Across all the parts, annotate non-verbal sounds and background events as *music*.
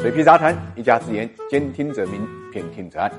水皮杂谈，一家之言，兼听则明，偏听则暗。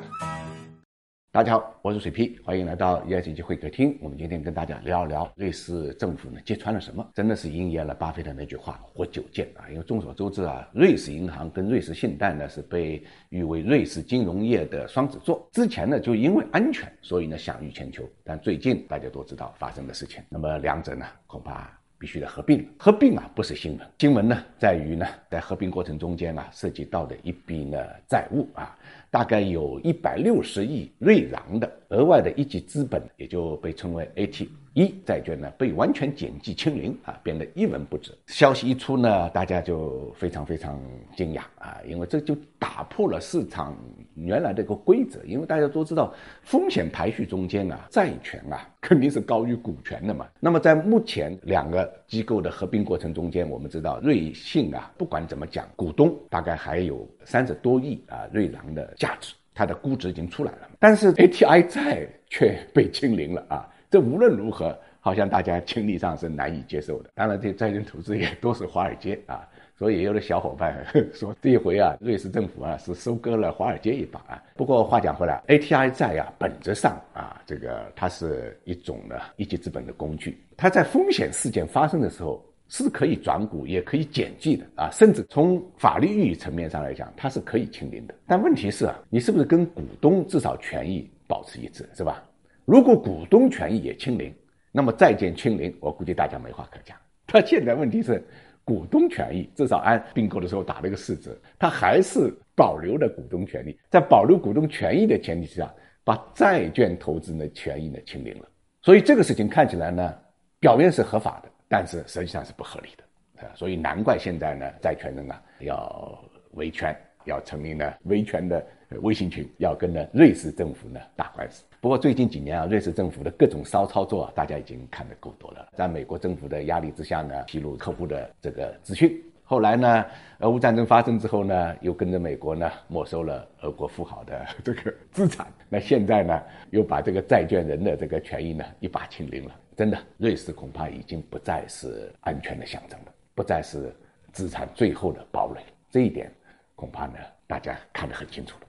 大家好，我是水皮，欢迎来到 ESG 会客厅。我们今天跟大家聊一聊瑞士政府呢揭穿了什么？真的是应验了巴菲特那句话“活久见”啊！因为众所周知啊，瑞士银行跟瑞士信贷呢是被誉为瑞士金融业的双子座。之前呢就因为安全，所以呢享誉全球。但最近大家都知道发生的事情，那么两者呢恐怕。必须得合并，合并啊不是新闻，新闻呢在于呢，在合并过程中间啊涉及到的一笔呢债务啊，大概有一百六十亿瑞郎的额外的一级资本，也就被称为 AT。一债券呢被完全减记清零啊，变得一文不值。消息一出呢，大家就非常非常惊讶啊，因为这就打破了市场原来的一个规则。因为大家都知道，风险排序中间啊，债权啊 *laughs* 肯定是高于股权的嘛。那么在目前两个机构的合并过程中间，我们知道瑞信啊，不管怎么讲，股东大概还有三十多亿啊瑞郎的价值，它的估值已经出来了。但是 ATI 债却被清零了啊。这无论如何，好像大家心理上是难以接受的。当然，这债券投资也都是华尔街啊，*laughs* 所以也有的小伙伴说这一回啊，瑞士政府啊是收割了华尔街一把啊。不过话讲回来，ATI 债啊，本质上啊，这个它是一种呢一级资本的工具，它在风险事件发生的时候是可以转股，也可以减记的啊，甚至从法律意义层面上来讲，它是可以清零的。但问题是啊，你是不是跟股东至少权益保持一致，是吧？如果股东权益也清零，那么债券清零，我估计大家没话可讲。他现在问题是，股东权益至少按并购的时候打了一个四折，他还是保留了股东权利，在保留股东权益的前提之下，把债券投资的权益呢清零了。所以这个事情看起来呢，表面是合法的，但是实际上是不合理的啊。所以难怪现在呢，债权人啊要维权，要成立呢维权的微信群，要跟呢瑞士政府呢打官司。不过最近几年啊，瑞士政府的各种骚操作啊，大家已经看得够多了。在美国政府的压力之下呢，披露客户的这个资讯。后来呢，俄乌战争发生之后呢，又跟着美国呢没收了俄国富豪的这个资产。那现在呢，又把这个债券人的这个权益呢一把清零了。真的，瑞士恐怕已经不再是安全的象征了，不再是资产最后的堡垒。这一点，恐怕呢大家看得很清楚了。